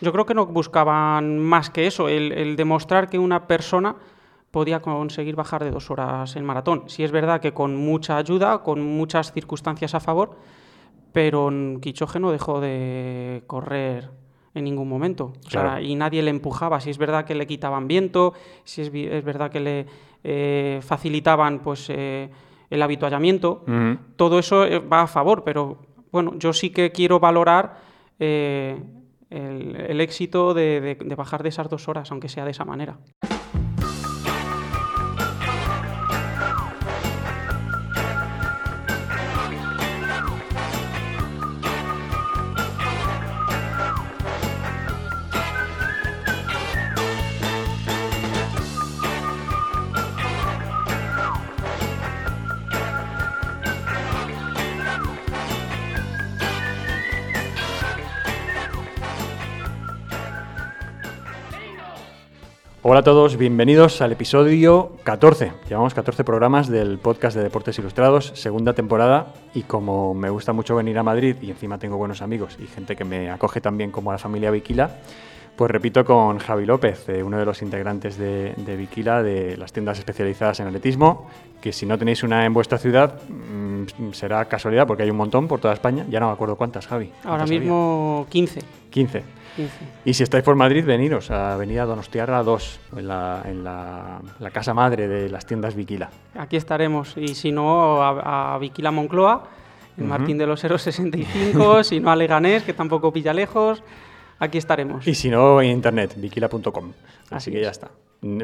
Yo creo que no buscaban más que eso, el, demostrar que una persona podía conseguir bajar de dos horas en maratón. Si es verdad que con mucha ayuda, con muchas circunstancias a favor, pero Quichoge no dejó de correr en ningún momento. y nadie le empujaba. Si es verdad que le quitaban viento, si es, es verdad que le eh, facilitaban pues, eh, el habituallamiento, todo eso eh, va a favor, pero bueno, yo sí que quiero valorar el, éxito de bajar de esas dos horas, aunque sea de esa manera. Hola a todos, bienvenidos al episodio 14. Llevamos 14 programas del podcast de Deportes Ilustrados, segunda temporada, y como me gusta mucho venir a Madrid y encima tengo buenos amigos y gente que me acoge también como la familia Viquila, pues repito con Javi López, eh, uno de los integrantes de, Viquila, de las tiendas especializadas en atletismo, que si no tenéis una en vuestra ciudad mm, será casualidad porque hay un montón por toda España. Ya no me acuerdo cuántas, Javi. Ahora mismo 15. 15. Y si estáis por Madrid, veniros a Avenida Donostiarra 2, en, la, en la, casa madre de las tiendas Viquila. Aquí estaremos, y si no, a, Viquila Moncloa, en Martín de los Heros 65, si no a Leganés, que tampoco pilla lejos, aquí estaremos. Y si no, en internet, viquila.com. Así, que ya está.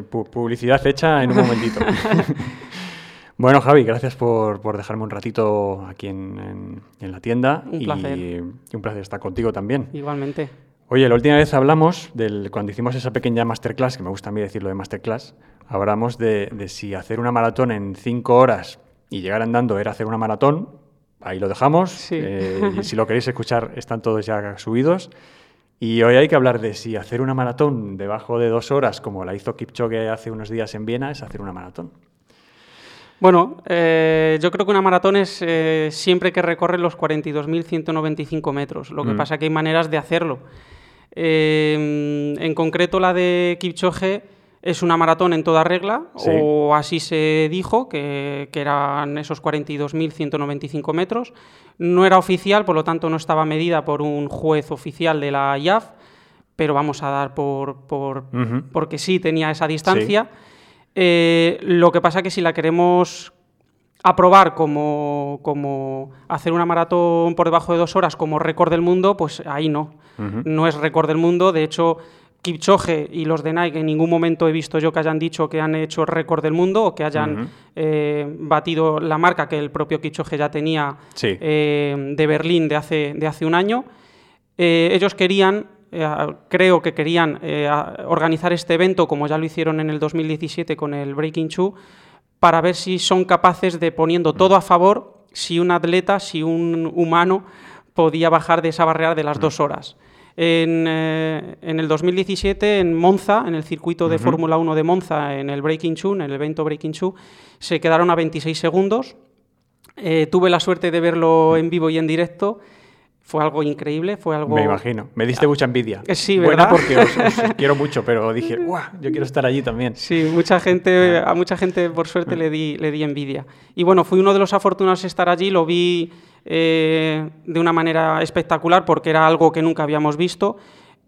Publicidad hecha en un momentito. Bueno, Javi, gracias por, dejarme un ratito aquí en, la tienda. Un placer. Y un placer estar contigo también. Igualmente. Oye, la última vez hablamos, del, cuando hicimos esa pequeña masterclass, que me gusta a mí decirlo de masterclass, hablamos de, si hacer una maratón en cinco horas y llegar andando era hacer una maratón. Ahí lo dejamos. Eh, y si lo queréis escuchar, están todos ya subidos. Y hoy hay que hablar de si hacer una maratón debajo de dos horas, como la hizo Kipchoge hace unos días en Viena, es hacer una maratón. Bueno, eh, yo creo que una maratón es eh, siempre que recorre los 42.195 metros. Lo que mm. pasa es que hay maneras de hacerlo. Eh, en concreto, la de Kipchoge es una maratón en toda regla, o así se dijo, que, eran esos 42.195 metros. No era oficial, por lo tanto no estaba medida por un juez oficial de la IAF, pero vamos a dar por, por porque sí tenía esa distancia. Eh, lo que pasa es que si la queremos aprobar como, como, hacer una maratón por debajo de dos horas como récord del mundo, pues ahí no. No es récord del mundo. De hecho, Kipchoge y los de Nike en ningún momento he visto yo que hayan dicho que han hecho récord del mundo o que hayan eh, batido la marca que el propio Kipchoge ya tenía eh, de Berlín de hace, de hace un año. Eh, ellos querían, creo que querían organizar este evento como ya lo hicieron en el 2017 con el Breaking Two para ver si son capaces de, poniendo todo a favor, si un atleta, si un humano podía bajar de esa barrera de las dos horas. En, eh, el 2017, en Monza, en el circuito de Fórmula 1 de Monza, en el Breaking Two, en el evento Breaking Two, se quedaron a 26 segundos. Eh, tuve la suerte de verlo en vivo y en directo fue algo increíble, fue algo... Me imagino, me diste mucha envidia. Eh, sí, ¿verdad? Buena porque os, quiero mucho, pero dije, ¡guau! Yo quiero estar allí también. Sí, mucha gente, a mucha gente por suerte le di, le di envidia. Y bueno, fui uno de los afortunados de estar allí, lo vi eh, de una manera espectacular porque era algo que nunca habíamos visto.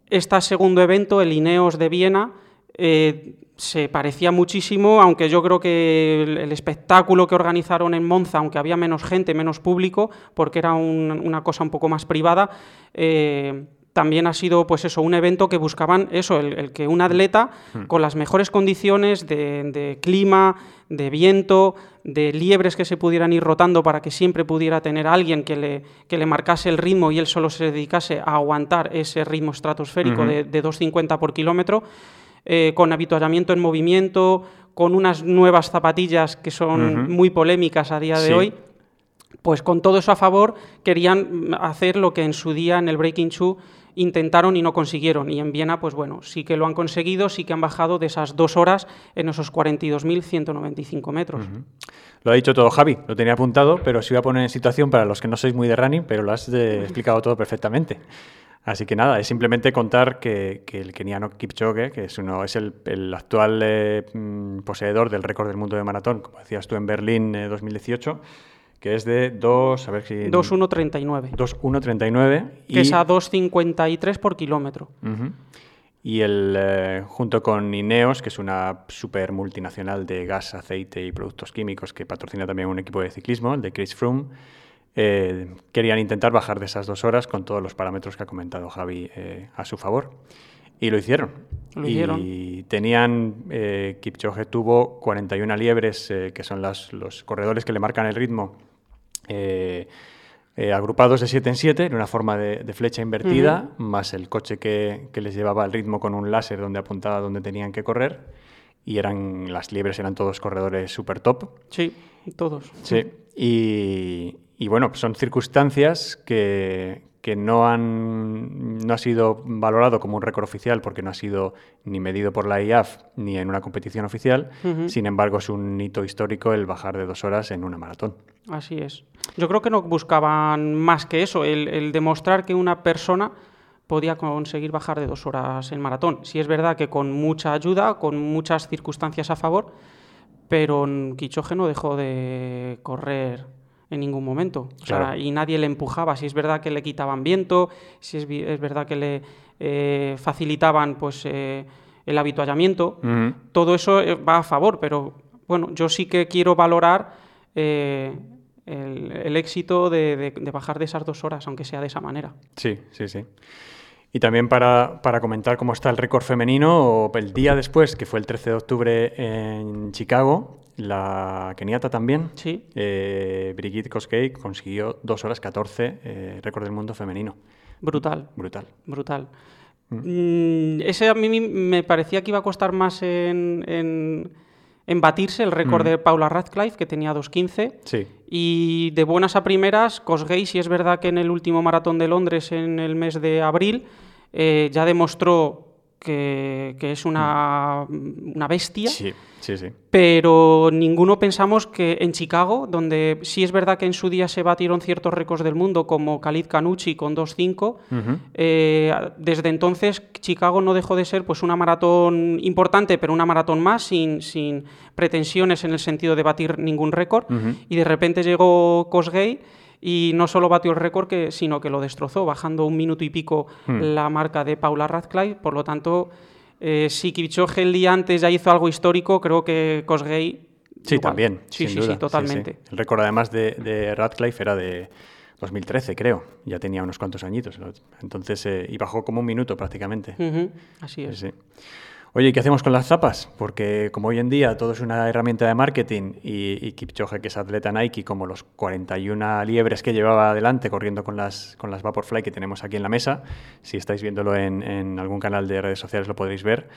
Este segundo evento, el Ineos de Viena, eh, se parecía muchísimo, aunque yo creo que el, espectáculo que organizaron en Monza, aunque había menos gente, menos público, porque era una cosa un poco más privada, eh, también ha sido pues eso, un evento que buscaban eso, el, que un atleta hmm. con las mejores condiciones de, clima, de viento, de liebres que se pudieran ir rotando para que siempre pudiera tener a alguien que le, que le marcase el ritmo y él solo se dedicase a aguantar ese ritmo estratosférico de, de 2,50 por kilómetro, eh, con habituallamiento en movimiento, con unas nuevas zapatillas que son muy polémicas a día de hoy. Pues con todo eso a favor querían hacer lo que en su día en el Breaking Two intentaron y no consiguieron. Y en Viena, pues bueno, sí que lo han conseguido, sí que han bajado de esas dos horas en esos 42.195 metros. Lo ha dicho todo Javi, lo tenía apuntado, pero se iba a poner en situación para los que no sois muy de running, pero lo has explicado todo perfectamente. Así que nada, es simplemente contar que, el keniano Kipchoge, que es, uno, es el, actual eh, mm, poseedor del récord del mundo de maratón, como decías tú en Berlín 2018, eh, que es de 2, a ver si... 2.139. 2.139. Que es a 2.53 por kilómetro. Y el, eh, junto con Ineos, que es una super multinacional de gas, aceite y productos químicos que patrocina también un equipo de ciclismo, el de Chris Froome, eh, querían intentar bajar de esas dos horas con todos los parámetros que ha comentado Javi eh, a su favor. Y lo hicieron. y tenían, eh, Kipchoge tuvo 41 liebres, que son las, los corredores que le marcan el ritmo, agrupados de 7 en 7, en una forma de, flecha invertida, más el coche que, que, les llevaba el ritmo con un láser donde apuntaba donde tenían que correr. Y eran, las liebres eran todos corredores super top. Sí, todos. Sí. Y, y bueno, son circunstancias que, no han no ha sido valorado como un récord oficial porque no ha sido ni medido por la IAF ni en una competición oficial. Sin embargo, es un hito histórico el bajar de dos horas en una maratón. Así es. Yo creo que no buscaban más que eso, el, demostrar que una persona podía conseguir bajar de dos horas en maratón. Si es verdad que con mucha ayuda, con muchas circunstancias a favor, pero Quichoge no dejó de correr en ningún momento. y nadie le empujaba. Si es verdad que le quitaban viento, si es, verdad que le eh, facilitaban pues, eh, el habituallamiento, todo eso eh, va a favor, pero bueno, yo sí que quiero valorar el, éxito de, bajar de esas dos horas, aunque sea de esa manera. Sí, sí, sí. Y también para, para, comentar cómo está el récord femenino, el día después, que fue el 13 de octubre en Chicago, la keniata también, sí. Eh, Brigitte Koskei consiguió 2 horas 14, eh, récord del mundo femenino. Brutal. Brutal. Brutal. Mm. Mm, ese a mí me parecía que iba a costar más en, en, batirse el récord mm. de Paula Radcliffe, que tenía 2.15. Sí. Y de buenas a primeras, Kosgei, si es verdad que en el último maratón de Londres en el mes de abril eh, ya demostró que, es una, una bestia. Sí, sí, sí. Pero ninguno pensamos que en Chicago, donde sí es verdad que en su día se batieron ciertos récords del mundo, como Khalid Kanuchi con 2.5, eh, desde entonces Chicago no dejó de ser pues, una maratón importante, pero una maratón más, sin, sin pretensiones en el sentido de batir ningún récord. Y de repente llegó Kosgei y no solo batió el récord, que, sino que lo destrozó, bajando un minuto y pico hmm. la marca de Paula Radcliffe. Por lo tanto, eh, si Kipchoge el día antes ya hizo algo histórico, creo que Kosgei... Sí, también. Sí, sí, sí, totalmente. El récord además de, de, Radcliffe era de 2013, creo. Ya tenía unos cuantos añitos. Entonces, eh, y bajó como un minuto prácticamente. Así es. Sí, Oye, ¿qué hacemos con las zapas? Porque como hoy en día todo es una herramienta de marketing y, y Kipchoge, que es atleta Nike, como los 41 liebres que llevaba adelante corriendo con las, con las Vaporfly que tenemos aquí en la mesa, si estáis viéndolo en, algún canal de redes sociales lo podréis ver.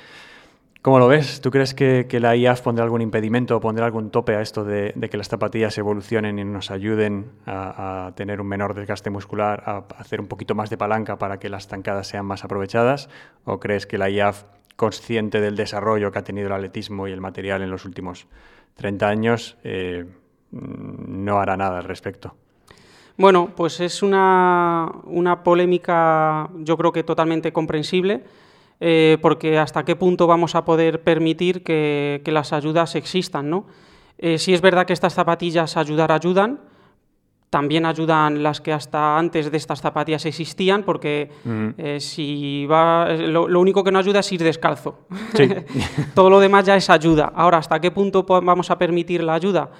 ¿Cómo lo ves? ¿Tú crees que, la IAF pondrá algún impedimento o pondrá algún tope a esto de, que las zapatillas evolucionen y nos ayuden a, a, tener un menor desgaste muscular, a hacer un poquito más de palanca para que las tancadas sean más aprovechadas? ¿O crees que la IAF consciente del desarrollo que ha tenido el atletismo y el material en los últimos 30 años, eh, no hará nada al respecto. Bueno, pues es una, polémica yo creo que totalmente comprensible, eh, porque hasta qué punto vamos a poder permitir que, las ayudas existan. ¿no? Eh, si es verdad que estas zapatillas ayudar ayudan, también ayudan las que hasta antes de estas zapatillas existían, porque mm. eh, si va, lo, único que no ayuda es ir descalzo. Todo lo demás ya es ayuda. Ahora, ¿hasta qué punto vamos a permitir la ayuda?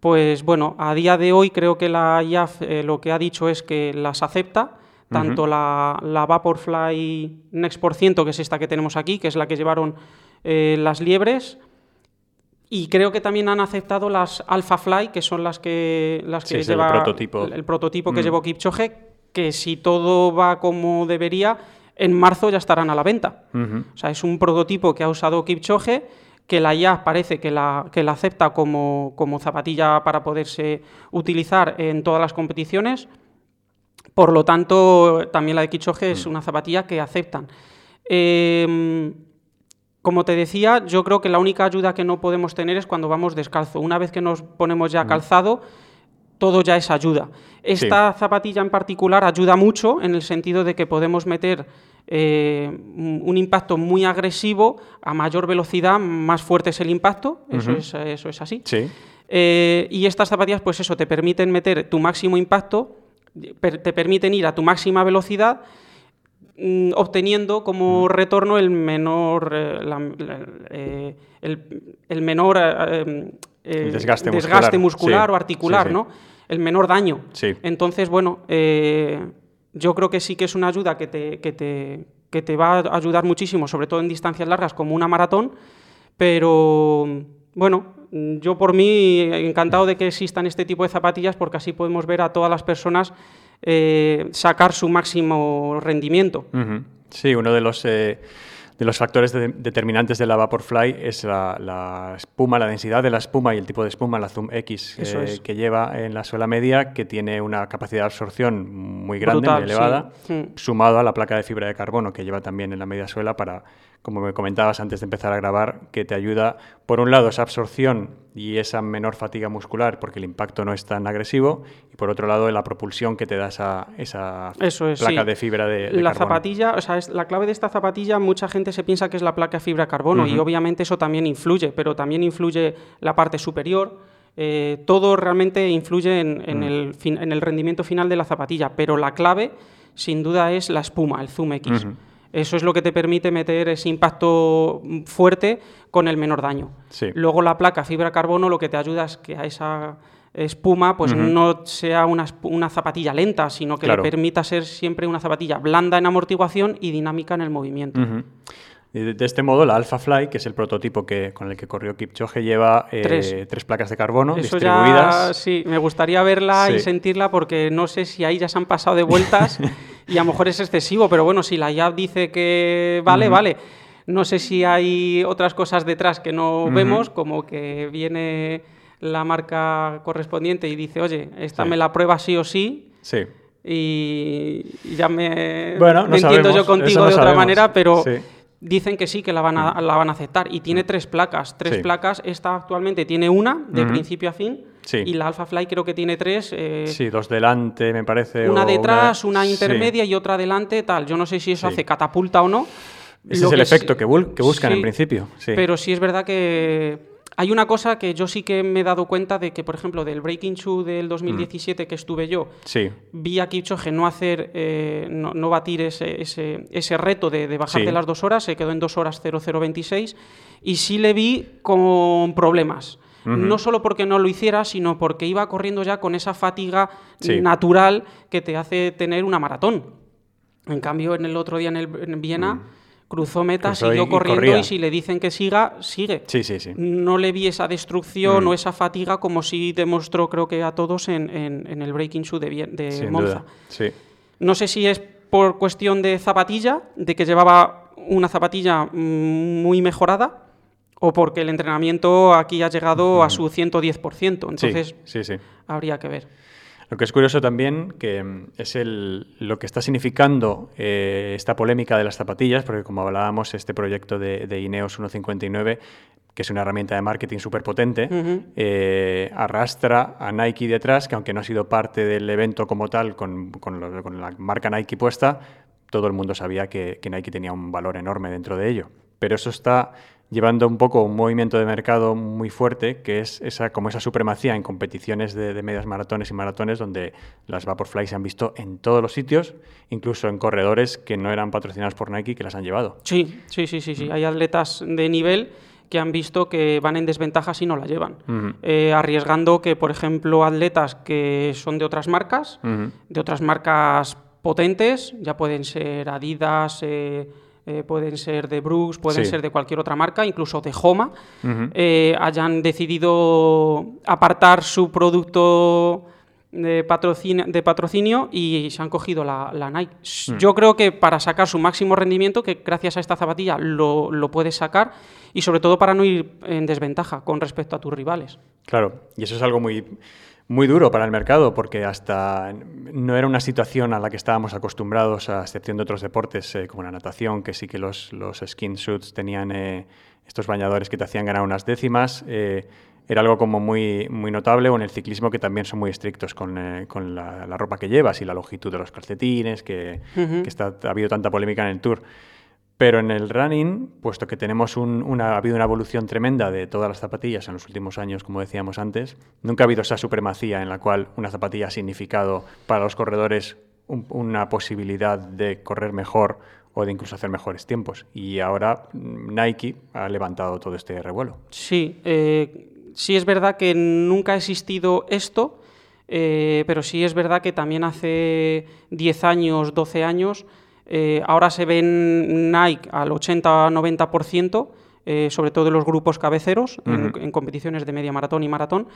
Pues bueno, a día de hoy creo que la IAF eh, lo que ha dicho es que las acepta, tanto la, la, Vaporfly Next por ciento, que es esta que tenemos aquí, que es la que llevaron eh, las liebres, y creo que también han aceptado las Alpha Fly, que son las que, las que lleva el prototipo, el prototipo que mm. llevó Kipchoge, que si todo va como debería, en marzo ya estarán a la venta. O sea, es un prototipo que ha usado Kipchoge, que la ya parece que la, que la acepta como, como zapatilla para poderse utilizar en todas las competiciones. Por lo tanto, también la de Kipchoge es mm. una zapatilla que aceptan. Eh, como te decía, yo creo que la única ayuda que no podemos tener es cuando vamos descalzo. Una vez que nos ponemos ya calzado, todo ya es ayuda. Esta zapatilla en particular ayuda mucho en el sentido de que podemos meter eh, un impacto muy agresivo a mayor velocidad, más fuerte es el impacto, eso, es, eso es así. Eh, y estas zapatillas, pues eso, te permiten meter tu máximo impacto, te permiten ir a tu máxima velocidad mm, obteniendo como retorno el menor eh, el, menor desgaste, muscular, o articular, ¿no? El menor daño. Entonces, bueno, yo creo que sí que es una ayuda que te, que te, que te va a ayudar muchísimo, sobre todo en distancias largas como una maratón, pero bueno, yo por mí encantado de que existan este tipo de zapatillas porque así podemos ver a todas las personas eh, sacar su máximo rendimiento. Sí, uno de los... Eh, de los factores determinantes de la Vaporfly es la, espuma, la densidad de la espuma y el tipo de espuma, la Zoom X, eh, que lleva en la suela media, que tiene una capacidad de absorción muy grande, muy elevada, mm. sumado a la placa de fibra de carbono que lleva también en la media suela para como me comentabas antes de empezar a grabar, que te ayuda, por un lado, esa absorción y esa menor fatiga muscular, porque el impacto no es tan agresivo, y por otro lado, la propulsión que te da esa, esa placa de fibra de, La zapatilla, o sea, es, la clave de esta zapatilla, mucha gente se piensa que es la placa de fibra carbono, y obviamente eso también influye, pero también influye la parte superior, eh, todo realmente influye en, el en, el rendimiento final de la zapatilla, pero la clave, sin duda, es la espuma, el Zoom X. Eso es lo que te permite meter ese impacto fuerte con el menor daño. Luego la placa fibra carbono lo que te ayuda es que a esa espuma pues no sea una, zapatilla lenta, sino que le permita ser siempre una zapatilla blanda en amortiguación y dinámica en el movimiento. De este modo, la Alpha Fly, que es el prototipo que, con el que corrió Kipchoge, lleva eh, tres. placas de carbono distribuidas. sí, me gustaría verla y sentirla porque no sé si ahí ya se han pasado de vueltas y a lo mejor es excesivo, pero bueno, si la IAP dice que vale, vale. No sé si hay otras cosas detrás que no vemos, como que viene la marca correspondiente y dice, oye, esta me la prueba sí o sí. Sí. Y ya me, bueno, entiendo yo contigo de otra manera, pero dicen que sí, que la van a, la van a aceptar. Y tiene tres placas. Tres placas. Esta actualmente tiene una, de principio a fin. Y la Alpha Fly creo que tiene tres. Eh, sí, dos delante, me parece. Una detrás, una, intermedia y otra delante, tal. Yo no sé si eso hace catapulta o no. Ese es el efecto que, que buscan en principio. Pero sí es verdad que hay una cosa que yo sí que me he dado cuenta de que, por ejemplo, del Breaking Two del 2017 que estuve yo, vi a Kipchoge no hacer, eh, no, batir ese, ese, reto de, bajar de las dos horas, se quedó en dos horas 0026 y sí le vi con problemas. No solo porque no lo hiciera, sino porque iba corriendo ya con esa fatiga natural que te hace tener una maratón. En cambio, en el otro día en, el, en Viena... Mm cruzó meta, siguió corriendo y, si le dicen que siga, sigue. Sí, sí, sí. No le vi esa destrucción mm. o esa fatiga como sí demostró, creo que a todos, en, el Breaking Shoe de, de Monza. Sí. No sé si es por cuestión de zapatilla, de que llevaba una zapatilla muy mejorada, o porque el entrenamiento aquí ha llegado a su 110%. Entonces, sí, sí, habría que ver. Lo que es curioso también que mm, es lo que está significando eh, esta polémica de las zapatillas, porque como hablábamos, este proyecto de, Ineos 159 que es una herramienta de marketing súper potente, eh, arrastra a Nike detrás, que aunque no ha sido parte del evento como tal, con, la marca Nike puesta, todo el mundo sabía que, que Nike tenía un valor enorme dentro de ello. Pero eso está llevando un poco un movimiento de mercado muy fuerte, que es esa, como esa supremacía en competiciones de, medias maratones y maratones, donde las Vaporfly se han visto en todos los sitios, incluso en corredores que no eran patrocinados por Nike, que las han llevado. Sí, sí, sí, sí, sí. Hay atletas de nivel que han visto que van en desventaja si no la llevan, eh, arriesgando que, por ejemplo, atletas que son de otras marcas, de otras marcas potentes, ya pueden ser Adidas, eh, eh, pueden ser de Brooks, pueden ser de cualquier otra marca, incluso de Homa, eh, hayan decidido apartar su producto de patrocinio, de patrocinio y se han cogido la, Nike. Mm. Yo creo que para sacar su máximo rendimiento, que gracias a esta zapatilla lo, lo, puedes sacar, y sobre todo para no ir en desventaja con respecto a tus rivales. Claro, y eso es algo muy muy duro para el mercado porque hasta no era una situación a la que estábamos acostumbrados, a excepción de otros deportes eh, como la natación, que sí que los, los skin suits tenían eh, estos bañadores que te hacían ganar unas décimas. Eh, era algo como muy, muy notable, o en el ciclismo que también son muy estrictos con, eh, con la, ropa que llevas y la longitud de los calcetines, que, está, ha habido tanta polémica en el Tour. Pero en el running, puesto que tenemos una, ha habido una evolución tremenda de todas las zapatillas en los últimos años, como decíamos antes, nunca ha habido esa supremacía en la cual una zapatilla ha significado para los corredores una posibilidad de correr mejor o de incluso hacer mejores tiempos. Y ahora Nike ha levantado todo este revuelo. Sí, eh, sí es verdad que nunca ha existido esto, eh, pero sí es verdad que también hace 10 años, 12 años, eh, ahora se ven Nike al 80-90%. sobre todo en los grupos cabeceros, en, competiciones de media maratón y maratón,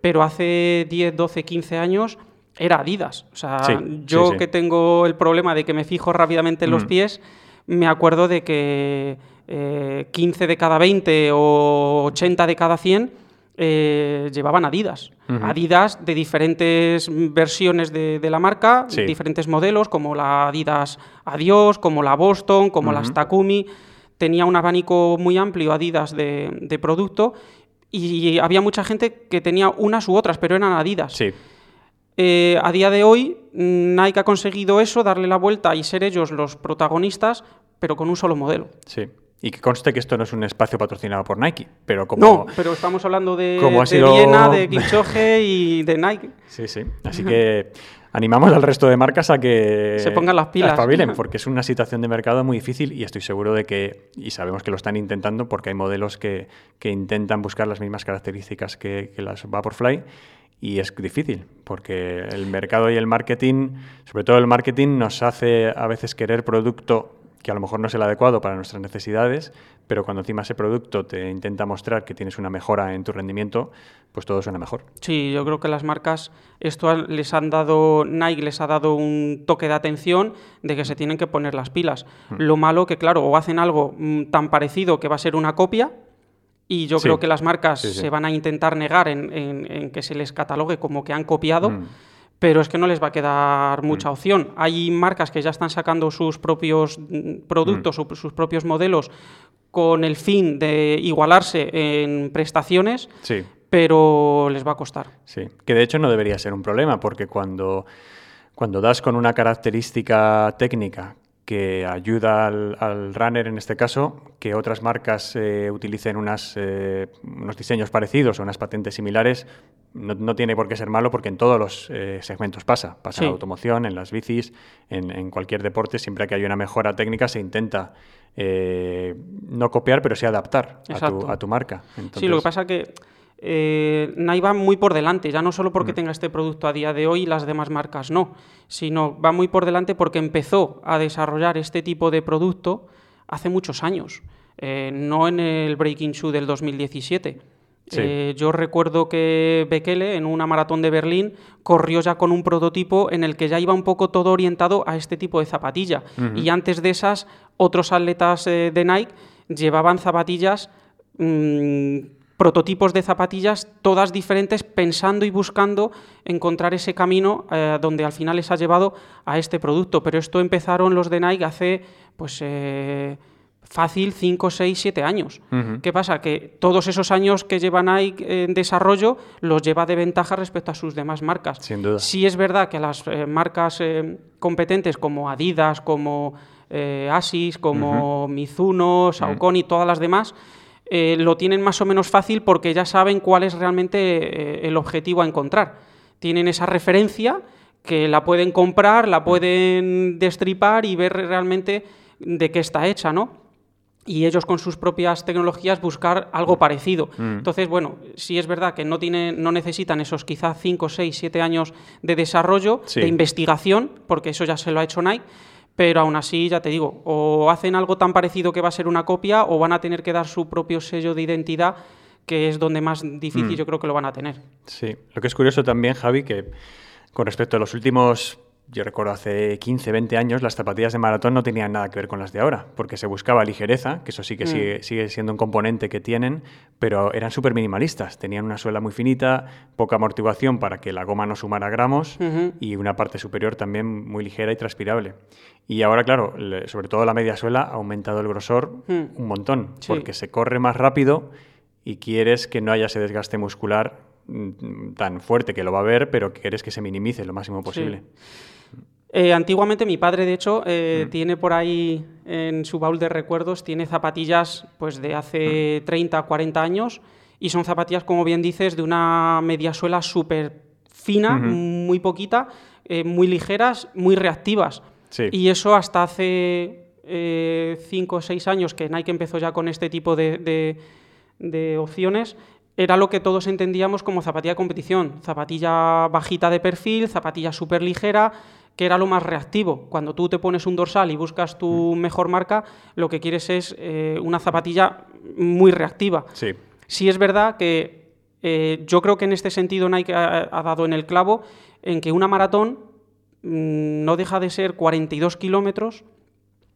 pero hace 10, 12, 15 años era Adidas. O sea, yo que tengo el problema de que me fijo rápidamente en los mm. pies, me acuerdo de que 15 eh, de cada 20 o 80 de cada 100 eh, llevaban Adidas. Adidas de diferentes versiones de, la marca, diferentes modelos, como la Adidas Adios, como la Boston, como las Takumi. Tenía un abanico muy amplio Adidas de, de producto y había mucha gente que tenía unas u otras, pero eran Adidas. Sí. Eh, a día de hoy, Nike ha conseguido eso, darle la vuelta y ser ellos los protagonistas, pero con un solo modelo. Sí. Y que conste que esto no es un espacio patrocinado por Nike, pero como... No, pero estamos hablando de, de Viena, de Kipchoge y de Nike. Sí, sí. Así que animamos al resto de marcas a que... Se pongan las pilas. porque es una situación de mercado muy difícil y estoy seguro de que, y sabemos que lo están intentando porque hay modelos que, intentan buscar las mismas características que, que las Vaporfly y es difícil, porque el mercado y el marketing, sobre todo el marketing, nos hace a veces querer producto que a lo mejor no es el adecuado para nuestras necesidades, pero cuando encima ese producto te intenta mostrar que tienes una mejora en tu rendimiento, pues todo suena mejor. Sí, yo creo que las marcas, esto les han dado, Nike les ha dado un toque de atención de que se tienen que poner las pilas. Mm. Lo malo que, claro, o hacen algo mm, tan parecido que va a ser una copia, y yo creo que las marcas se van a intentar negar en, que se les catalogue como que han copiado, mm. Pero es que no les va a quedar mucha mm. opción. Hay marcas que ya están sacando sus propios mm, productos o sus propios modelos con el fin de igualarse en prestaciones, pero les va a costar. Sí, que de hecho no debería ser un problema, porque cuando, cuando das con una característica técnica que ayuda al, runner en este caso, que otras marcas eh, utilicen unas, eh, unos diseños parecidos o unas patentes similares, no, tiene por qué ser malo porque en todos los eh, segmentos pasa. Pasa en la automoción, en las bicis, en, cualquier deporte, siempre que hay una mejora técnica se intenta no copiar, pero sí adaptar a tu, a tu, marca. Sí, lo que pasa que eh, va muy por delante, ya no solo porque mm. tenga este producto a día de hoy y las demás marcas no, sino va muy por delante porque empezó a desarrollar este tipo de producto hace muchos años, eh, no en el Breaking Shoe del 2017. Eh, yo recuerdo que Bekele en una maratón de Berlín corrió ya con un prototipo en el que ya iba un poco todo orientado a este tipo de zapatilla. Y antes de esas, otros atletas eh, de Nike llevaban zapatillas mm, prototipos de zapatillas, todas diferentes, pensando y buscando encontrar ese camino eh, donde al final les ha llevado a este producto. Pero esto empezaron los de Nike hace, pues, fácil 5, 6, 7 años. ¿Qué pasa? Que todos esos años que lleva Nike en desarrollo los lleva de ventaja respecto a sus demás marcas. Sin duda. Sí es verdad que las eh, marcas competentes como Adidas, como Asis, como Mizuno, Saucony, todas las demás, eh, lo tienen más o menos fácil porque ya saben cuál es realmente eh, el objetivo a encontrar. Tienen esa referencia que la pueden comprar, la pueden destripar y ver realmente de qué está hecha, ¿no? Y ellos con sus propias tecnologías buscar algo parecido. Mm. Entonces, bueno, sí es verdad que no, tienen, no necesitan esos quizá 5, 6, 7 años de desarrollo, de investigación, porque eso ya se lo ha hecho Nike, pero aún así, ya te digo, o hacen algo tan parecido que va a ser una copia o van a tener que dar su propio sello de identidad, que es donde más difícil mm. yo creo que lo van a tener. Sí, lo que es curioso también, Javi, que con respecto a los últimos yo recuerdo hace 15, 20 años las zapatillas de maratón no tenían nada que ver con las de ahora, porque se buscaba ligereza, que eso sí que mm. sigue, siendo un componente que tienen, pero eran súper minimalistas. Tenían una suela muy finita, poca amortiguación para que la goma no sumara gramos y una parte superior también muy ligera y transpirable. Y ahora, claro, sobre todo la media suela ha aumentado el grosor mm. un montón, porque se corre más rápido y quieres que no haya ese desgaste muscular mm, tan fuerte que lo va a haber, pero quieres que se minimice lo máximo posible. Eh, antiguamente mi padre, de hecho, eh, mm. tiene por ahí en su baúl de recuerdos, tiene zapatillas pues de hace 30, mm. 40 años y son zapatillas, como bien dices, de una media suela súper fina, muy poquita, eh, muy ligeras, muy reactivas. Y eso hasta hace 5 o 6 años que Nike empezó ya con este tipo de, de opciones, era lo que todos entendíamos como zapatilla de competición. Zapatilla bajita de perfil, zapatilla súper ligera, que era lo más reactivo. Cuando tú te pones un dorsal y buscas tu mm. mejor marca, lo que quieres es eh, una zapatilla muy reactiva. Sí. Sí es verdad que eh, yo creo que en este sentido Nike ha, dado en el clavo en que una maratón mm, no deja de ser 42 kilómetros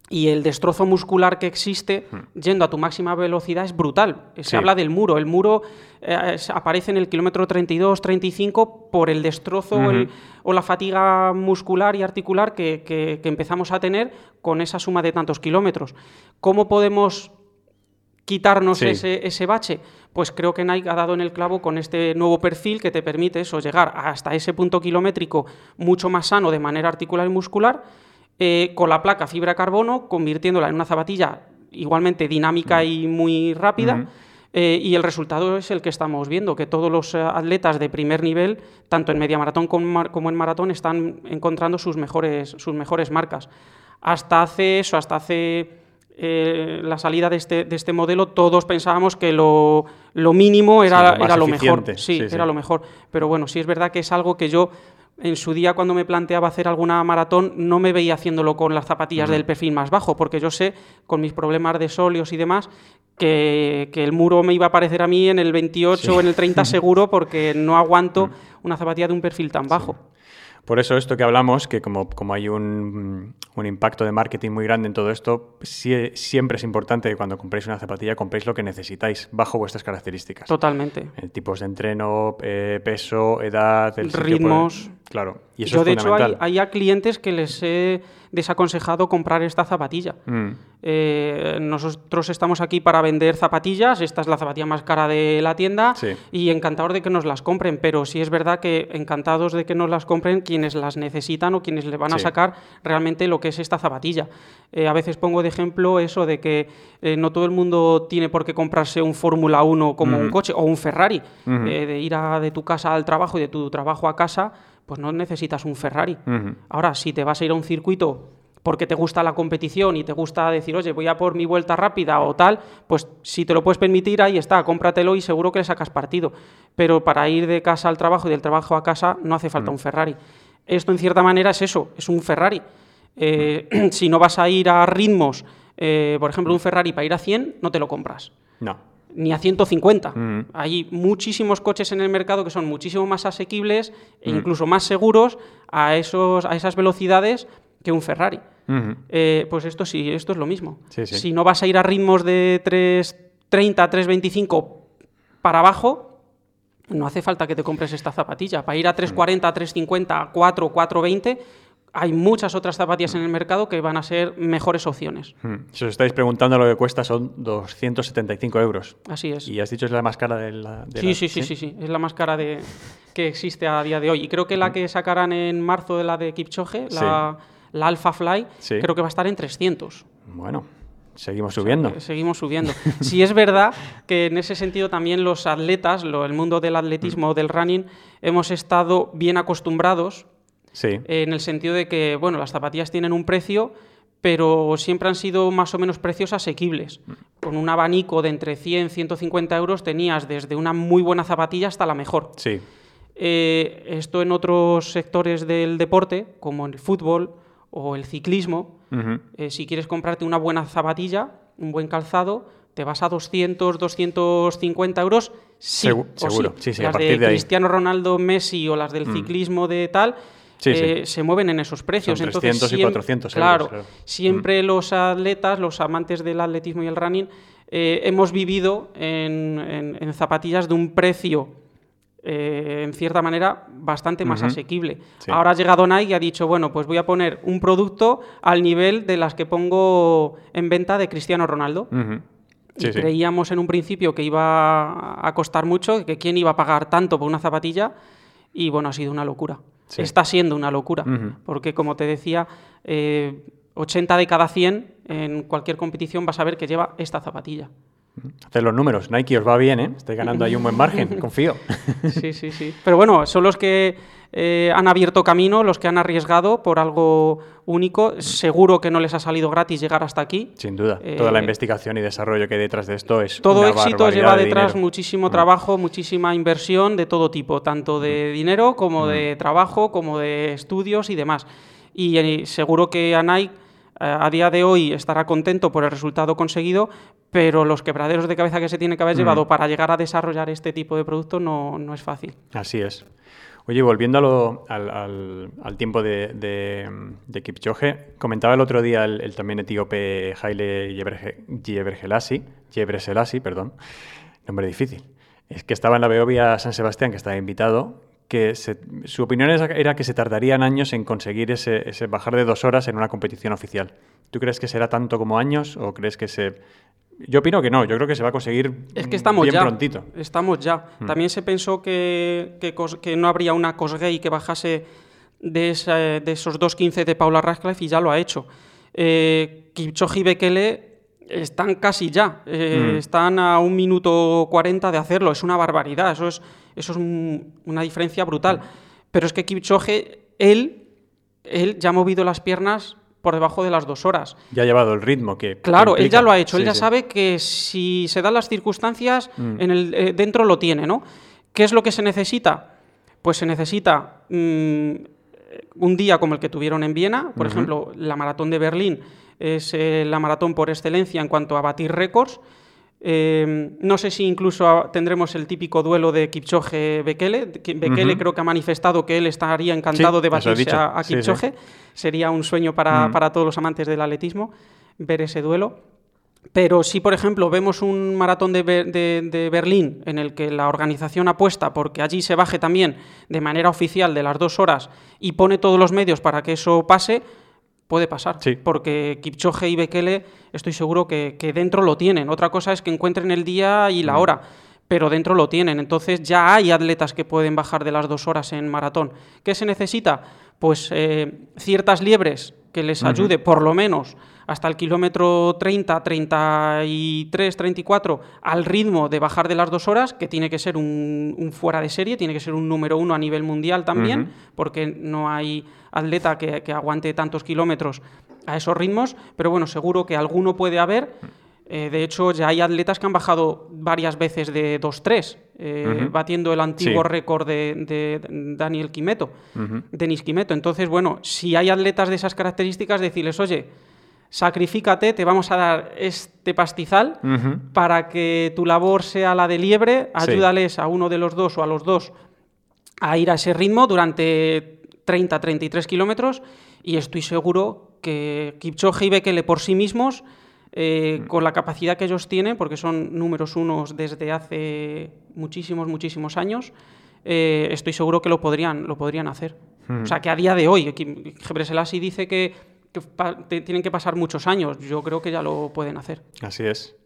y el destrozo muscular que existe hmm. yendo a tu máxima velocidad es brutal. Se habla del muro. El muro eh, aparece en el kilómetro 32, 35 por el destrozo o, la fatiga muscular y articular que, empezamos a tener con esa suma de tantos kilómetros. ¿Cómo podemos quitarnos ese, ese, bache? Pues creo que Nike ha dado en el clavo con este nuevo perfil que te permite eso, llegar hasta ese punto kilométrico mucho más sano de manera articular y muscular eh, con la placa fibra carbono, convirtiéndola en una zapatilla igualmente dinámica y muy rápida. Eh, y el resultado es el que estamos viendo, que todos los eh, atletas de primer nivel, tanto en media maratón como en maratón, están encontrando sus mejores, sus mejores marcas. Hasta hace eso, hasta hace la salida de este, de este, modelo, todos pensábamos que lo, mínimo era, lo, era lo mejor. Sí, era lo mejor. Pero bueno, sí es verdad que es algo que yo en su día cuando me planteaba hacer alguna maratón no me veía haciéndolo con las zapatillas del perfil más bajo, porque yo sé, con mis problemas de sóleos y demás, que, el muro me iba a aparecer a mí en el 28 o en el 30 seguro porque no aguanto una zapatilla de un perfil tan bajo. Por eso esto que hablamos, que como, como hay un, un, impacto de marketing muy grande en todo esto, siempre es importante que cuando compréis una zapatilla compréis lo que necesitáis bajo vuestras características. Totalmente. Eh, tipos de entreno, eh, peso, edad, el ritmos. Claro. Y eso Yo, de hecho, hay, hay clientes que les he desaconsejado comprar esta zapatilla. Mm. Eh, nosotros estamos aquí para vender zapatillas, esta es la zapatilla más cara de la tienda y encantados de que nos las compren, pero sí es verdad que encantados de que nos las compren quienes las necesitan o quienes le van a sacar realmente lo que es esta zapatilla. Eh, a veces pongo de ejemplo eso de que eh, no todo el mundo tiene por qué comprarse un Fórmula 1 como un coche o un Ferrari, de ir de tu casa al trabajo y de tu trabajo a casa pues no necesitas un Ferrari. Ahora, si te vas a ir a un circuito porque te gusta la competición y te gusta decir, oye, voy a por mi vuelta rápida o tal, pues si te lo puedes permitir, ahí está, cómpratelo y seguro que le sacas partido. Pero para ir de casa al trabajo y del trabajo a casa no hace falta un Ferrari. Esto en cierta manera es eso, es un Ferrari. Eh, si no vas a ir a ritmos, eh, por ejemplo, un Ferrari para ir a 100, no te lo compras. No ni a 150. Mm. Hay muchísimos coches en el mercado que son muchísimo más asequibles e mm. incluso más seguros a, esos, a esas velocidades que un Ferrari. Eh, pues esto sí, esto es lo mismo. Si no vas a ir a ritmos de 330, 325 para abajo, no hace falta que te compres esta zapatilla. Para ir a 340, 350, 4, 420 hay muchas otras zapatillas en el mercado que van a ser mejores opciones. Hmm. Si os estáis preguntando lo que cuesta, son 275 euros. Así es. Y has dicho es la más cara de la... sí, sí, sí, sí, sí, es la más cara de, que existe a día de hoy. Y creo que la hmm. que sacarán en marzo de la de Kipchoge, la, la Alpha Fly, creo que va a estar en 300. Bueno, Seguimos subiendo. seguimos subiendo. Si es verdad que en ese sentido también los atletas, el mundo del atletismo o hmm. del running, hemos estado bien acostumbrados en el sentido de que, bueno, las zapatillas tienen un precio, pero siempre han sido más o menos precios asequibles. Mm. Con un abanico de entre 100 y 150 euros tenías desde una muy buena zapatilla hasta la mejor. Sí. Eh, esto en otros sectores del deporte, como en el fútbol o el ciclismo, eh, si quieres comprarte una buena zapatilla, un buen calzado, te vas a 200, 250 euros. Sí, seguro, sí. sí, las de, Cristiano Ronaldo, Messi o las del mm. ciclismo de tal, eh, se mueven en esos precios. Son 300 y 400 claro, Siempre mm. los atletas, los amantes del atletismo y el running, eh, hemos vivido en, zapatillas de un precio, eh, en cierta manera, bastante más asequible. Ahora ha llegado Nike y ha dicho, bueno, pues voy a poner un producto al nivel de las que pongo en venta de Cristiano Ronaldo. y creíamos en un principio que iba a costar mucho, que quién iba a pagar tanto por una zapatilla, y bueno, ha sido una locura. Está siendo una locura, porque como te decía, 80 eh, de cada 100 en cualquier competición vas a ver que lleva esta zapatilla. Hacer los números. Nike os va bien, ¿eh? Estoy ganando ahí un buen margen, confío. Sí, sí, sí. Pero bueno, son los que eh, han abierto camino, los que han arriesgado por algo único. Seguro que no les ha salido gratis llegar hasta aquí. Sin duda. Toda la eh, investigación y desarrollo que hay detrás de esto es. Todo éxito lleva detrás muchísimo mm. trabajo, muchísima inversión de todo tipo, tanto de mm. dinero como de mm. trabajo, como de estudios y demás. Y eh, seguro que a Nike a día de hoy estará contento por el resultado conseguido, pero los quebraderos de cabeza que se tiene que haber llevado para llegar a desarrollar este tipo de producto no, no es fácil. Así es. Oye, volviendo al, al, tiempo de, de, Kipchoge, comentaba el otro día el, también etíope Haile Gebrselassie, perdón, nombre difícil, es que estaba en la Beovia San Sebastián, que estaba invitado, que su opinión era que se tardarían años en conseguir ese, ese, bajar de dos horas en una competición oficial. ¿Tú crees que será tanto como años o crees que se... Yo opino que no, yo creo que se va a conseguir es que estamos bien ya, prontito. Estamos ya. Hmm. También se pensó que, que, no habría una Cosgay que bajase de, de esos 2.15 de Paula Radcliffe y ya lo ha hecho. Eh, Kipchoge y Bekele están casi ya, eh, hmm. están a un minuto 40 de hacerlo, es una barbaridad, eso es eso es una diferencia brutal. Pero es que Kipchoge, él, él ya ha movido las piernas por debajo de las dos horas. Ya ha llevado el ritmo que. Claro, él ya lo ha hecho. él ya sabe que si se dan las circunstancias, mm. en el, eh, dentro lo tiene, ¿no? ¿Qué es lo que se necesita? Pues se necesita mm, un día como el que tuvieron en Viena. Por ejemplo, la maratón de Berlín es eh, la maratón por excelencia en cuanto a batir récords. Em, no sé si incluso tendremos el típico duelo de Kipchoge-Bekele. Bekele creo que ha manifestado que él estaría encantado de batirse a, Kipchoge. Sería un sueño mm. para, todos los amantes del atletismo ver ese duelo. Pero si, por ejemplo, vemos un maratón de, de, Berlín en el que la organización apuesta porque allí se baje también de manera oficial de las dos horas y pone todos los medios para que eso pase, Puede pasar, porque Kipchoge y Bekele estoy seguro que, dentro lo tienen. Otra cosa es que encuentren el día y la mm. hora, pero dentro lo tienen. Entonces ya hay atletas que pueden bajar de las dos horas en maratón. ¿Qué se necesita? Pues eh, ciertas liebres que les ayude por lo menos hasta el kilómetro 30, 33, 34 al ritmo de bajar de las dos horas, que tiene que ser un, fuera de serie, tiene que ser un número uno a nivel mundial también, porque no hay atleta que, aguante tantos kilómetros a esos ritmos, pero bueno, seguro que alguno puede haber. Eh, de hecho, ya hay atletas que han bajado varias veces de 2-3, eh, batiendo el antiguo récord de, Daniel Quimeto, Denis Quimeto. Entonces, bueno, si hay atletas de esas características, decirles, oye, sacrifícate, te vamos a dar este pastizal para que tu labor sea la de liebre, ayúdales a uno de los dos o a los dos a ir a ese ritmo durante 30, 33 kilómetros y estoy seguro que Kipchoge y Bekele por sí mismos, eh, con la capacidad que ellos tienen, porque son números unos desde hace muchísimos, muchísimos años, eh, estoy seguro que lo podrían, lo podrían hacer. O sea, que a día de hoy, Gebreselassie dice que tienen que pasar muchos años. Yo creo que ya lo pueden hacer. Así es.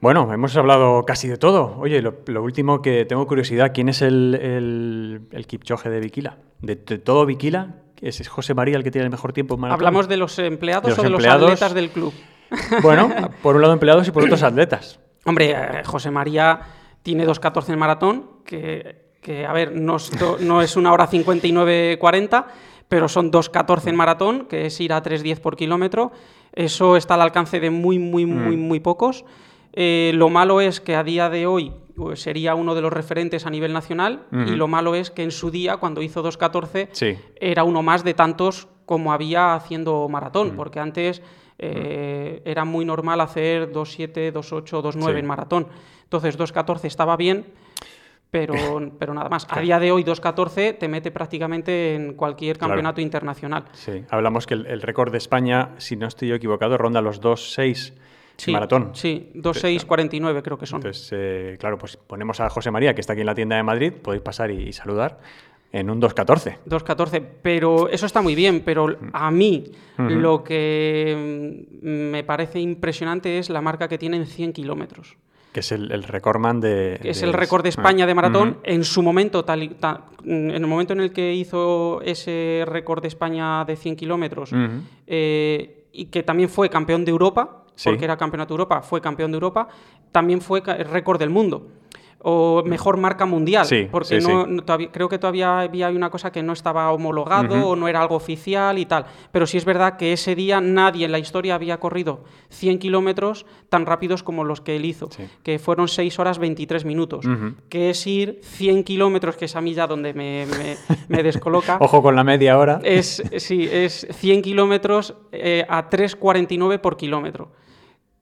Bueno, hemos hablado casi de todo. Oye, lo, último que tengo curiosidad, ¿quién es el, el, el Kipchoge de Viquila? De, todo Viquila, ¿es José María el que tiene el mejor tiempo? ¿Hablamos de los empleados o de los atletas del club? Bueno, por un lado empleados y por otros atletas. Hombre, eh, José María tiene 2.14 en maratón, que, que a ver, no, no es una hora 59.40, pero son 2.14 en maratón, que es ir a 3.10 por kilómetro. Eso está al alcance de muy, muy, muy, mm. muy pocos. Eh, lo malo es que a día de hoy pues, sería uno de los referentes a nivel nacional y lo malo es que en su día, cuando hizo 2.14, era uno más de tantos como había haciendo maratón, porque antes eh, era muy normal hacer 2.7, 2.8, 2.9 en maratón. Entonces 2.14 estaba bien, pero, pero nada más. A día de hoy 2.14 te mete prácticamente en cualquier campeonato internacional. Sí, hablamos que el, récord de España, si no estoy yo equivocado, ronda los 2.6 sí, maratón. Sí, 2.6.49 creo que son. Entonces, eh, claro, pues ponemos a José María, que está aquí en la tienda de Madrid, podéis pasar y, saludar en un 2.14. 2.14, pero eso está muy bien, pero a mí lo que mm, me parece impresionante es la marca que tiene en 100 kilómetros. Que es el, el recordman de... Que es el récord de España de maratón. En su momento, tal, en el momento en el que hizo ese récord de España de 100 kilómetros, eh, y que también fue campeón de Europa, porque era campeonato de Europa, fue campeón de Europa, también fue récord del mundo o mejor marca mundial, porque no, creo que todavía había una cosa que no estaba homologado o no era algo oficial y tal. Pero sí es verdad que ese día nadie en la historia había corrido 100 kilómetros tan rápidos como los que él hizo, que fueron 6 horas 23 minutos, que es ir 100 kilómetros, que es a mí ya donde me, me, descoloca. Ojo con la media hora. Es, sí, es 100 kilómetros eh, a 3,49 por kilómetro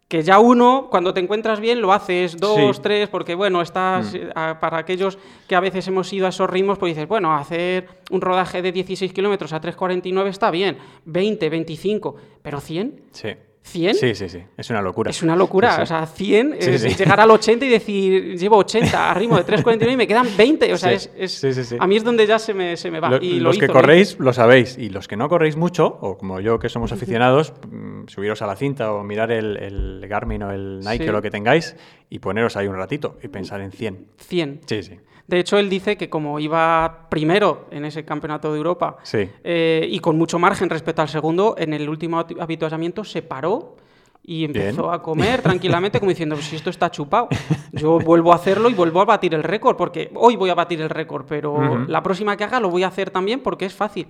que ya uno, cuando te encuentras bien, lo haces dos, tres, porque bueno, estás, mm. eh, para aquellos que a veces hemos ido a esos ritmos, pues dices, bueno, hacer un rodaje de 16 kilómetros a 3.49 está bien, 20, 25, pero 100. Sí. ¿100? Sí, sí, sí. Es una locura. Es una locura. O sea, 100 es llegar al 80 y decir, llevo 80 a ritmo de 3.49 y me quedan 20. O sea, es, a mí es donde ya se me, se me va. y los que corréis lo sabéis. Y los que no corréis mucho, o como yo que somos aficionados, mm, subiros a la cinta o mirar el, el Garmin o el Nike o lo que tengáis y poneros ahí un ratito y pensar en 100. 100. Sí, sí. De hecho, él dice que como iba primero en ese campeonato de Europa eh, y con mucho margen respecto al segundo, en el último habituallamiento se paró y empezó a comer tranquilamente como diciendo, pues si esto está chupado, yo vuelvo a hacerlo y vuelvo a batir el récord, porque hoy voy a batir el récord, pero la próxima que haga lo voy a hacer también porque es fácil.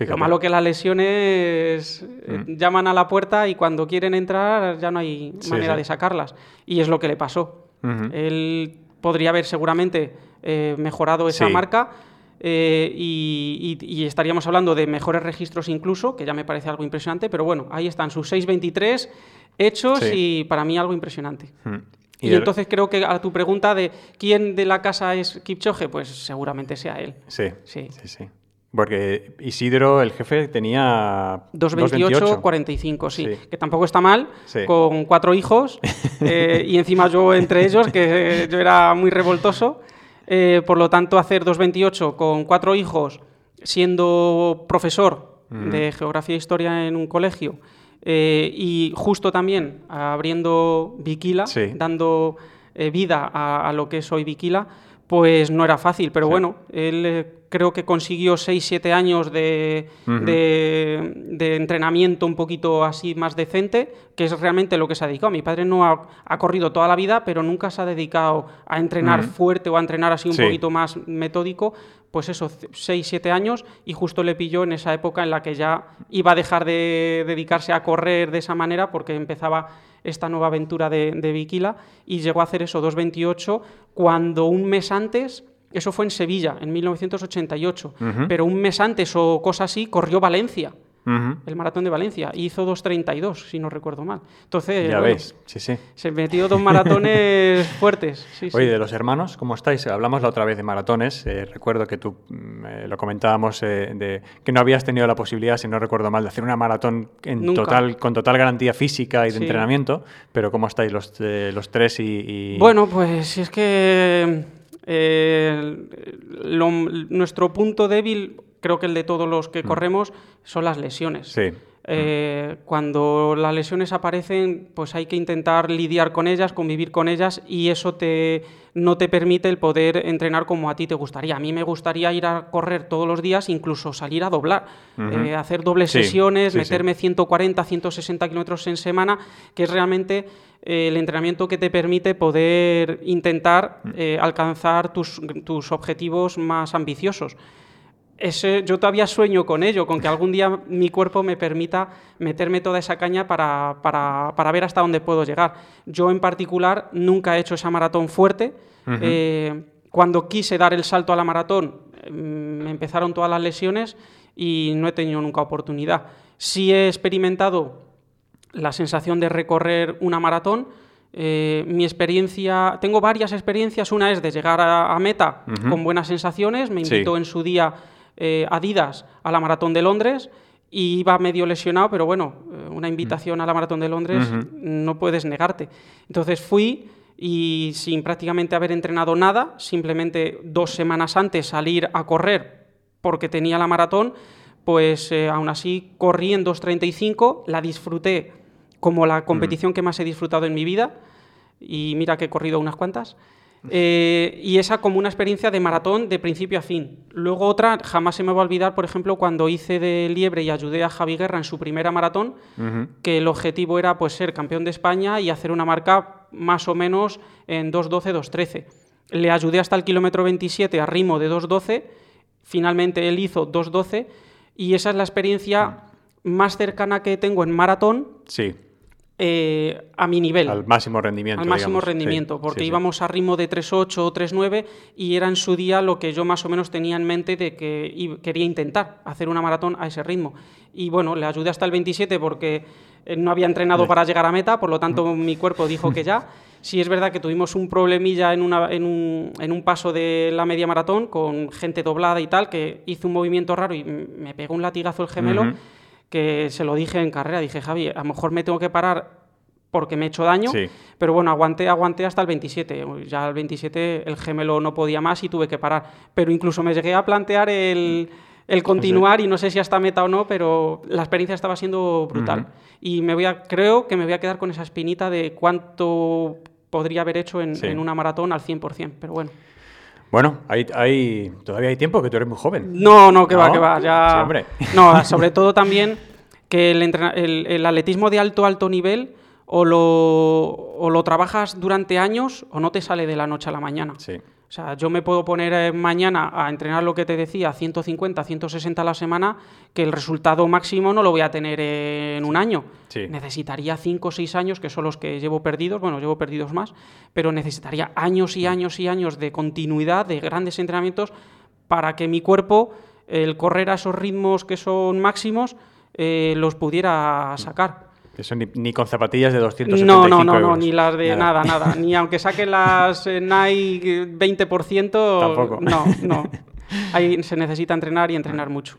Lo malo que las lesiones eh, mm. llaman a la puerta y cuando quieren entrar ya no hay manera de sacarlas. Y es lo que le pasó. Él podría haber seguramente eh, mejorado esa marca. Eh, y, estaríamos hablando de mejores registros incluso, que ya me parece algo impresionante, pero bueno, ahí están sus 6.23 hechos y para mí algo impresionante. Hmm. Y, entonces creo que a tu pregunta de quién de la casa es Kipchoge, pues seguramente sea él. Sí, sí, sí. Porque Isidro, el jefe, tenía 2.28, 45, sí, Que tampoco está mal, con cuatro hijos eh, y encima yo entre ellos, que yo era muy revoltoso. Eh, por lo tanto, hacer 2.28 con cuatro hijos, siendo profesor de geografía e historia en un colegio, eh, y justo también abriendo Viquila, dando eh, vida a, lo que es hoy Viquila, pues no era fácil. Pero bueno, él creo que consiguió 6-7 años de, de, entrenamiento un poquito así más decente, que es realmente lo que se ha dedicado. Mi padre no ha, corrido toda la vida, pero nunca se ha dedicado a entrenar fuerte o a entrenar así un poquito más metódico. Pues eso, 6-7 años y justo le pilló en esa época en la que ya iba a dejar de dedicarse a correr de esa manera porque empezaba esta nueva aventura de, de Viquila y llegó a hacer eso 2.28 cuando un mes antes eso fue en Sevilla, en 1988. Pero un mes antes o cosa así, corrió Valencia. El maratón de Valencia. hizo 2.32, si no recuerdo mal. Entonces, ya veis, sí, sí. Se metió dos maratones fuertes. Oye, de los hermanos, ¿cómo estáis? Hablamos la otra vez de maratones. Eh, recuerdo que tú mm, eh, lo comentábamos eh, de que no habías tenido la posibilidad, si no recuerdo mal, de hacer una maratón en total, con total garantía física y de entrenamiento. Pero ¿cómo estáis los, los tres y, Bueno, pues es que nuestro punto débil, creo que el de todos los que mm. corremos, son las lesiones. Eh, cuando las lesiones aparecen, pues hay que intentar lidiar con ellas, convivir con ellas y eso te, no te permite el poder entrenar como a ti te gustaría. A mí me gustaría ir a correr todos los días, incluso salir a doblar, eh, hacer dobles sesiones, meterme 140, 160 kilómetros en semana, que es realmente eh, el entrenamiento que te permite poder intentar mm. eh, alcanzar tus, tus, objetivos más ambiciosos. Ese, yo todavía sueño con ello, con que algún día mi cuerpo me permita meterme toda esa caña para, para, para ver hasta dónde puedo llegar. Yo en particular nunca he hecho esa maratón fuerte. Eh, cuando quise dar el salto a la maratón me empezaron todas las lesiones y no he tenido nunca oportunidad. Sí he experimentado la sensación de recorrer una maratón. Eh, mi experiencia, tengo varias experiencias. Una es de llegar a, meta con buenas sensaciones. Me invitó en su día eh, Adidas a la maratón de Londres y iba medio lesionado, pero bueno, eh, una invitación a la maratón de Londres no puedes negarte. Entonces fui y sin prácticamente haber entrenado nada, simplemente dos semanas antes salir a correr porque tenía la maratón, pues eh, aún así corrí en 2.35, la disfruté como la competición que más he disfrutado en mi vida, y mira que he corrido unas cuantas. Eh, y esa como una experiencia de maratón de principio a fin. Luego otra, jamás se me va a olvidar, por ejemplo, cuando hice de liebre y ayudé a Javi Guerra en su primera maratón, que el objetivo era pues ser campeón de España y hacer una marca más o menos en 2.12, 2.13. Le ayudé hasta el kilómetro 27 a ritmo de 2.12, finalmente él hizo 2.12 y esa es la experiencia más cercana que tengo en maratón. Sí. Eh, a mi nivel. Al máximo rendimiento. Al máximo rendimiento, porque íbamos a ritmo de 3.8 o 3.9 y era en su día lo que yo más o menos tenía en mente de que quería intentar hacer una maratón a ese ritmo. Y bueno, le ayudé hasta el 27 porque eh, no había entrenado para llegar a meta, por lo tanto mi cuerpo dijo que ya. Sí es verdad que tuvimos un problemilla en, una, en, un, en un paso de la media maratón con gente doblada y tal, que hizo un movimiento raro y me pegó un latigazo el gemelo que se lo dije en carrera, dije, Javi, a lo mejor me tengo que parar porque me he hecho daño, pero bueno, aguanté, aguanté hasta el 27, ya al 27 el gemelo no podía más y tuve que parar, pero incluso me llegué a plantear el, continuar y no sé si hasta meta o no, pero la experiencia estaba siendo brutal. Y me voy a, creo que me voy a quedar con esa espinita de cuánto podría haber hecho en, en una maratón al 100%, pero bueno. Bueno, hay, todavía hay tiempo, que tú eres muy joven. No, no, que va, que va. Ya... No, sobre todo también que el, el, atletismo de alto, alto nivel o lo, o lo trabajas durante años o no te sale de la noche a la mañana. Sí. O sea, yo me puedo poner eh, mañana a entrenar lo que te decía, 150, 160 a la semana, que el resultado máximo no lo voy a tener en un año. Necesitaría 5 o 6 años, que son los que llevo perdidos, bueno, llevo perdidos más, pero necesitaría años y años y años de continuidad, de grandes entrenamientos, para que mi cuerpo, el correr a esos ritmos que son máximos, eh, los pudiera sacar. Eso ni, con zapatillas de 275 No, no, no, no ni las de nada, nada. Ni aunque saquen las eh, Nike 20%. Tampoco. No, no. Ahí se necesita entrenar y entrenar mucho.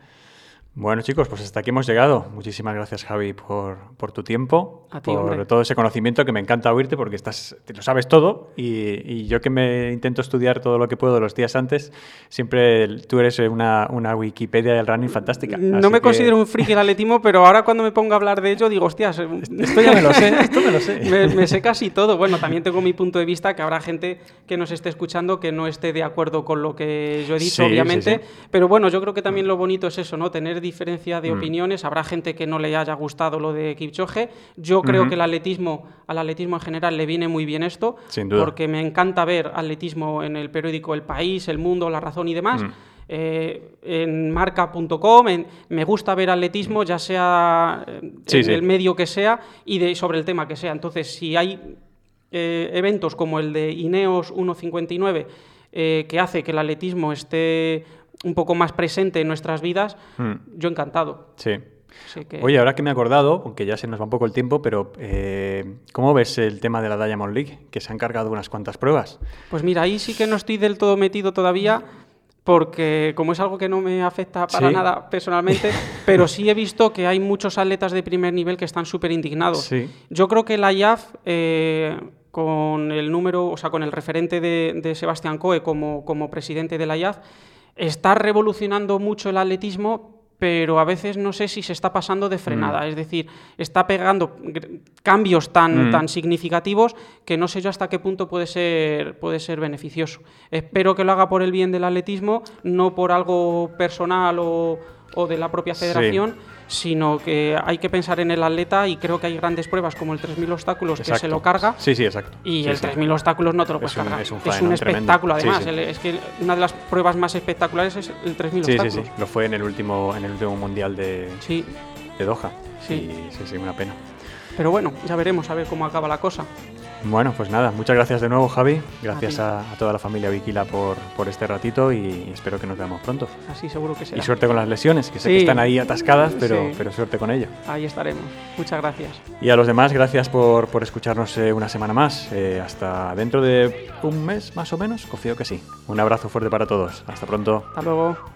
Bueno, chicos, pues hasta aquí hemos llegado. Muchísimas gracias, Javi, por, por tu tiempo, por todo ese conocimiento que me encanta oírte porque estás, te lo sabes todo y, yo que me intento estudiar todo lo que puedo los días antes, siempre tú eres una, una Wikipedia del running fantástica. No me considero un friki del atletismo, pero ahora cuando me pongo a hablar de ello digo, hostias, esto ya me lo sé, esto me lo sé. me, sé casi todo. Bueno, también tengo mi punto de vista, que habrá gente que nos esté escuchando que no esté de acuerdo con lo que yo he dicho, obviamente, pero bueno, yo creo que también lo bonito es eso, ¿no? Tener diferencia de mm. opiniones. Habrá gente que no le haya gustado lo de Kipchoge. Yo creo que el atletismo, al atletismo en general le viene muy bien esto, porque me encanta ver atletismo en el periódico El País, El Mundo, La Razón y demás. Mm. Eh, en marca.com, me gusta ver atletismo, ya sea en el medio que sea y de, sobre el tema que sea. Entonces, si hay eh, eventos como el de Ineos 159 eh, que hace que el atletismo esté un poco más presente en nuestras vidas, hmm. yo encantado. Sí. Oye, ahora que me he acordado, aunque ya se nos va un poco el tiempo, pero eh, ¿cómo ves el tema de la Diamond League? Que se han cargado unas cuantas pruebas. Pues mira, ahí sí que no estoy del todo metido todavía, porque como es algo que no me afecta para nada personalmente, pero sí he visto que hay muchos atletas de primer nivel que están súper indignados. Yo creo que la IAF, eh, con el número, o sea, con el referente de, de Sebastián Coe como, como presidente de la IAF, está revolucionando mucho el atletismo, pero a veces no sé si se está pasando de frenada. Mm. Es decir, está pegando cambios tan, mm. tan significativos que no sé yo hasta qué punto puede ser, puede ser beneficioso. Espero que lo haga por el bien del atletismo, no por algo personal o, o de la propia federación sino que hay que pensar en el atleta y creo que hay grandes pruebas como el 3.000 obstáculos que se lo carga. Sí, sí, exacto. Y el 3.000 obstáculos no te lo puedes cargar. Es un, espectáculo, además. es que una de las pruebas más espectaculares es el 3.000 obstáculos. Sí, sí, sí. Lo fue en el último, en el último mundial de, de Doha. Sí. sí, sí, una pena. Pero bueno, ya veremos a ver cómo acaba la cosa. Bueno, pues nada, muchas gracias de nuevo, Javi. Gracias a, toda la familia Viquila por, por este ratito y espero que nos veamos pronto. Así seguro que será. Y suerte con las lesiones, que sé que están ahí atascadas, pero, pero suerte con ello. Ahí estaremos. Muchas gracias. Y a los demás, gracias por, por escucharnos eh, una semana más. Eh, hasta dentro de un mes, más o menos, confío que sí. Un abrazo fuerte para todos. Hasta pronto. Hasta luego.